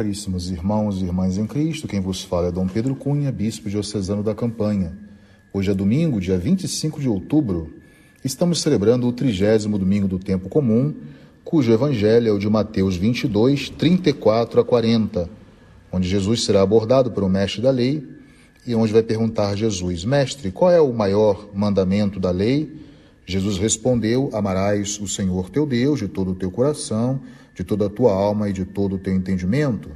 Caríssimos irmãos e irmãs em Cristo, quem vos fala é Dom Pedro Cunha, bispo diocesano da Campanha. Hoje é domingo, dia 25 de outubro. Estamos celebrando o trigésimo domingo do tempo comum, cujo evangelho é o de Mateus 22, 34 a 40, onde Jesus será abordado um mestre da lei e onde vai perguntar Jesus: Mestre, qual é o maior mandamento da lei? Jesus respondeu: Amarás o Senhor teu Deus de todo o teu coração, de toda a tua alma e de todo o teu entendimento.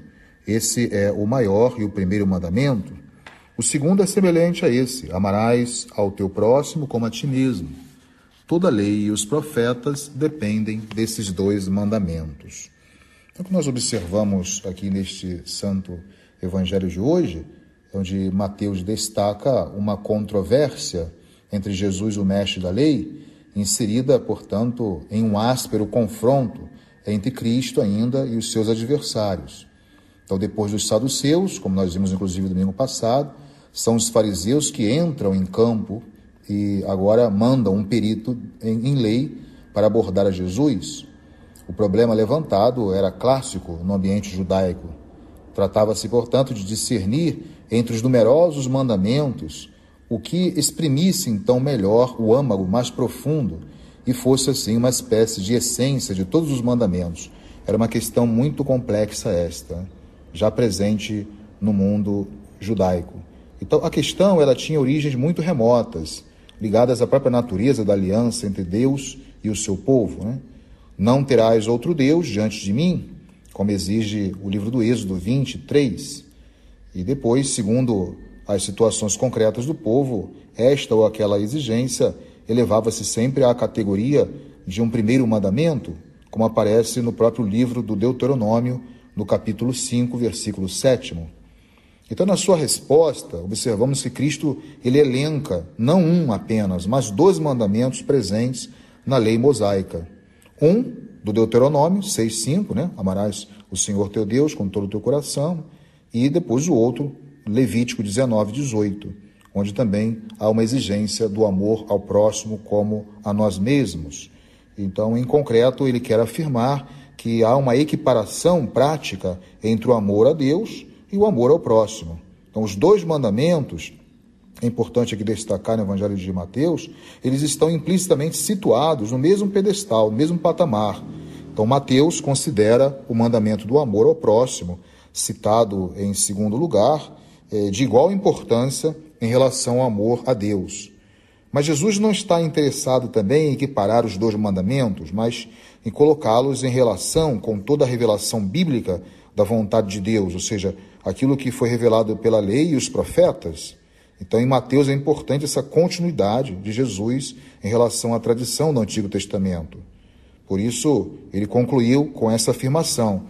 Esse é o maior e o primeiro mandamento. O segundo é semelhante a esse: Amarás ao teu próximo como a ti mesmo. Toda a lei e os profetas dependem desses dois mandamentos. Então, o que nós observamos aqui neste santo evangelho de hoje, onde Mateus destaca uma controvérsia entre Jesus, o mestre da lei, inserida, portanto, em um áspero confronto entre Cristo ainda e os seus adversários. Então, depois dos saduceus, como nós vimos inclusive domingo passado, são os fariseus que entram em campo e agora mandam um perito em, em lei para abordar a Jesus. O problema levantado era clássico no ambiente judaico. Tratava-se, portanto, de discernir entre os numerosos mandamentos o que exprimisse então melhor o âmago mais profundo e fosse assim uma espécie de essência de todos os mandamentos. Era uma questão muito complexa esta, já presente no mundo judaico. Então a questão ela tinha origens muito remotas ligadas à própria natureza da aliança entre Deus e o seu povo. Né? Não terás outro Deus diante de mim, como exige o livro do Êxodo 23. E depois, segundo as situações concretas do povo, esta ou aquela exigência elevava-se sempre à categoria de um primeiro mandamento, como aparece no próprio livro do Deuteronômio, no capítulo 5, versículo 7. Então, na sua resposta, observamos que Cristo ele elenca não um apenas, mas dois mandamentos presentes na lei mosaica. Um, do Deuteronômio 6,5, né? Amarás o Senhor teu Deus com todo o teu coração. E depois o outro, Levítico 19, 18, onde também há uma exigência do amor ao próximo como a nós mesmos. Então, em concreto, ele quer afirmar que há uma equiparação prática entre o amor a Deus e o amor ao próximo. Então, os dois mandamentos, é importante aqui destacar no Evangelho de Mateus, eles estão implicitamente situados no mesmo pedestal, no mesmo patamar. Então, Mateus considera o mandamento do amor ao próximo, citado em segundo lugar, é, de igual importância em relação ao amor a Deus. Mas Jesus não está interessado também em equiparar os dois mandamentos, mas em colocá-los em relação com toda a revelação bíblica da vontade de Deus, ou seja, aquilo que foi revelado pela lei e os profetas. Então, em Mateus é importante essa continuidade de Jesus em relação à tradição do Antigo Testamento. Por isso, ele concluiu com essa afirmação: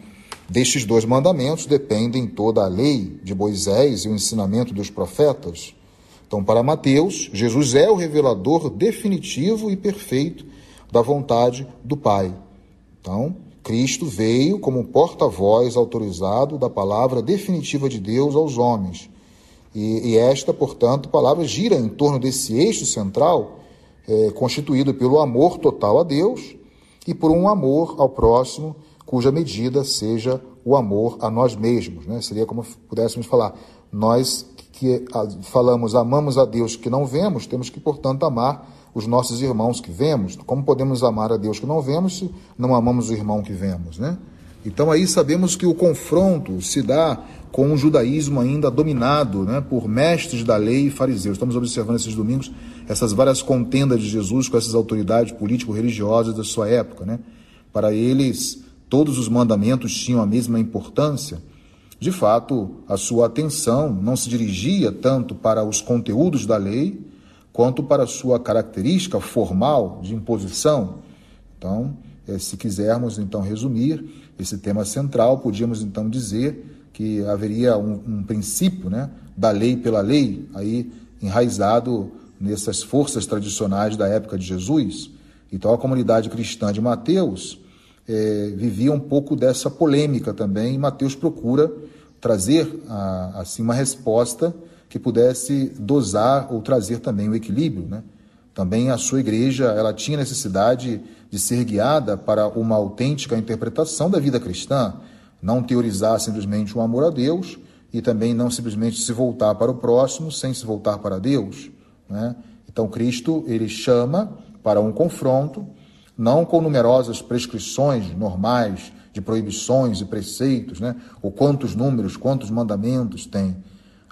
destes dois mandamentos dependem toda a lei de Moisés e o ensinamento dos profetas. Então, para Mateus, Jesus é o revelador definitivo e perfeito da vontade do Pai. Então, Cristo veio como porta-voz autorizado da palavra definitiva de Deus aos homens. E, e, esta, portanto, palavra gira em torno desse eixo central, é, constituído pelo amor total a Deus e por um amor ao próximo, cuja medida seja o amor a nós mesmos. Né? Seria como pudéssemos falar, nós que falamos amamos a Deus que não vemos, temos que, portanto, amar os nossos irmãos que vemos. Como podemos amar a Deus que não vemos se não amamos o irmão que vemos, né? Então aí sabemos que o confronto se dá com um judaísmo ainda dominado né, por mestres da lei e fariseus. Estamos observando esses domingos essas várias contendas de Jesus com essas autoridades político-religiosas da sua época. Né? Para eles, todos os mandamentos tinham a mesma importância. De fato, a sua atenção não se dirigia tanto para os conteúdos da lei, quanto para sua característica formal de imposição. Então, eh, se quisermos então resumir esse tema central, podíamos então dizer que haveria um, um princípio, né, da lei pela lei, aí enraizado nessas forças tradicionais da época de Jesus. Então, a comunidade cristã de Mateus é, vivia um pouco dessa polêmica também, e Mateus procura trazer a, assim uma resposta que pudesse dosar ou trazer também o equilíbrio, né? Também a sua igreja, ela tinha necessidade de ser guiada para uma autêntica interpretação da vida cristã, Não teorizar simplesmente o amor a Deus e também não simplesmente se voltar para o próximo sem se voltar para Deus. Né? Então, Cristo ele chama para um confronto, não com numerosas prescrições normais de proibições e preceitos, né? ou quantos números, quantos mandamentos tem.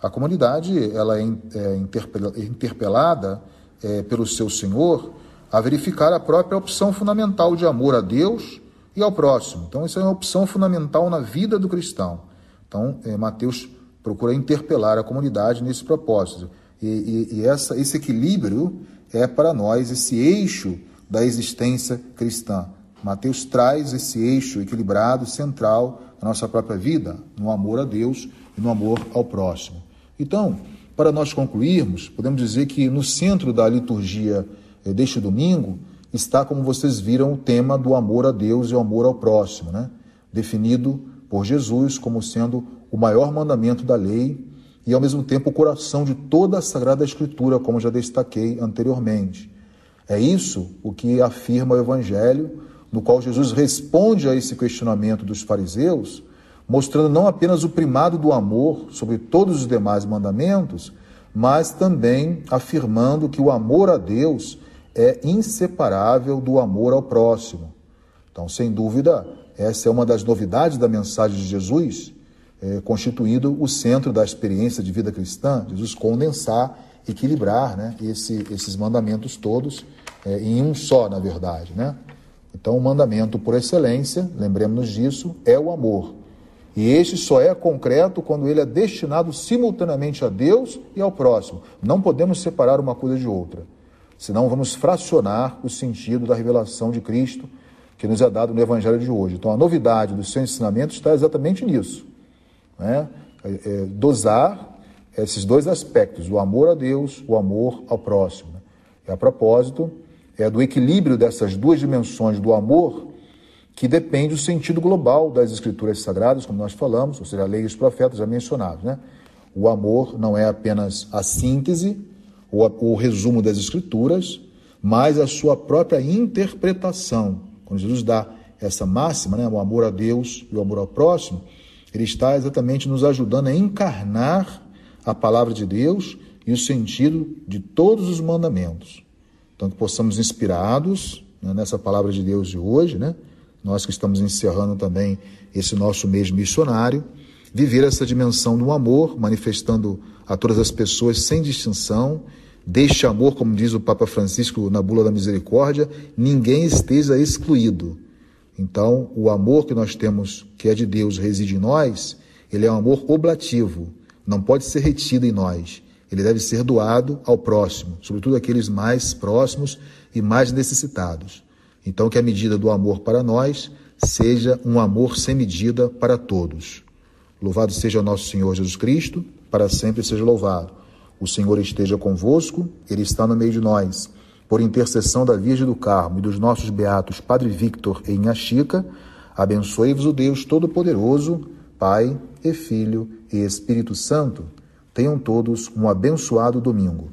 A comunidade ela é, é interpelada é, pelo seu Senhor a verificar a própria opção fundamental de amor a Deus e ao próximo. Então, isso é uma opção fundamental na vida do cristão. Então, é, Mateus procura interpelar a comunidade nesse propósito. E, e, e essa, esse equilíbrio é para nós esse eixo da existência cristã. Mateus traz esse eixo equilibrado, central na nossa própria vida, no amor a Deus e no amor ao próximo. Então, para nós concluirmos, podemos dizer que no centro da liturgia eh, deste domingo está, como vocês viram, o tema do amor a Deus e o amor ao próximo, né? definido por Jesus como sendo o maior mandamento da lei e, ao mesmo tempo, o coração de toda a Sagrada Escritura, como já destaquei anteriormente. É isso o que afirma o Evangelho no qual Jesus responde a esse questionamento dos fariseus, mostrando não apenas o primado do amor sobre todos os demais mandamentos, mas também afirmando que o amor a Deus é inseparável do amor ao próximo. Então, sem dúvida, essa é uma das novidades da mensagem de Jesus, é, constituindo o centro da experiência de vida cristã, Jesus condensar, equilibrar né, esse, esses mandamentos todos é, em um só, na verdade. Né? Então, o mandamento por excelência, lembremos-nos disso, é o amor. E este só é concreto quando ele é destinado simultaneamente a Deus e ao próximo. Não podemos separar uma coisa de outra, senão vamos fracionar o sentido da revelação de Cristo que nos é dado no Evangelho de hoje. Então, a novidade do seu ensinamento está exatamente nisso: né? é, é, dosar esses dois aspectos, o amor a Deus, o amor ao próximo. E a propósito, é do equilíbrio dessas duas dimensões do amor que depende o sentido global das escrituras sagradas, como nós falamos, ou seja, a lei e os profetas já mencionados. Né? O amor não é apenas a síntese ou o resumo das escrituras, mas a sua própria interpretação. Quando Jesus dá essa máxima, né, o amor a Deus e o amor ao próximo, ele está exatamente nos ajudando a encarnar a palavra de Deus e o sentido de todos os mandamentos. Então, que possamos, inspirados né, nessa palavra de Deus de hoje, né, nós que estamos encerrando também esse nosso mês missionário, viver essa dimensão do amor, manifestando a todas as pessoas sem distinção, deste amor, como diz o Papa Francisco na Bula da Misericórdia, ninguém esteja excluído. Então, o amor que nós temos, que é de Deus, reside em nós, ele é um amor oblativo, não pode ser retido em nós ele deve ser doado ao próximo, sobretudo aqueles mais próximos e mais necessitados. Então, que a medida do amor para nós seja um amor sem medida para todos. Louvado seja o nosso Senhor Jesus Cristo, para sempre seja louvado. O Senhor esteja convosco, Ele está no meio de nós. Por intercessão da Virgem do Carmo e dos nossos beatos Padre Victor e Inha Chica, abençoe-vos o Deus Todo-Poderoso, Pai e Filho e Espírito Santo. Tenham todos um abençoado domingo.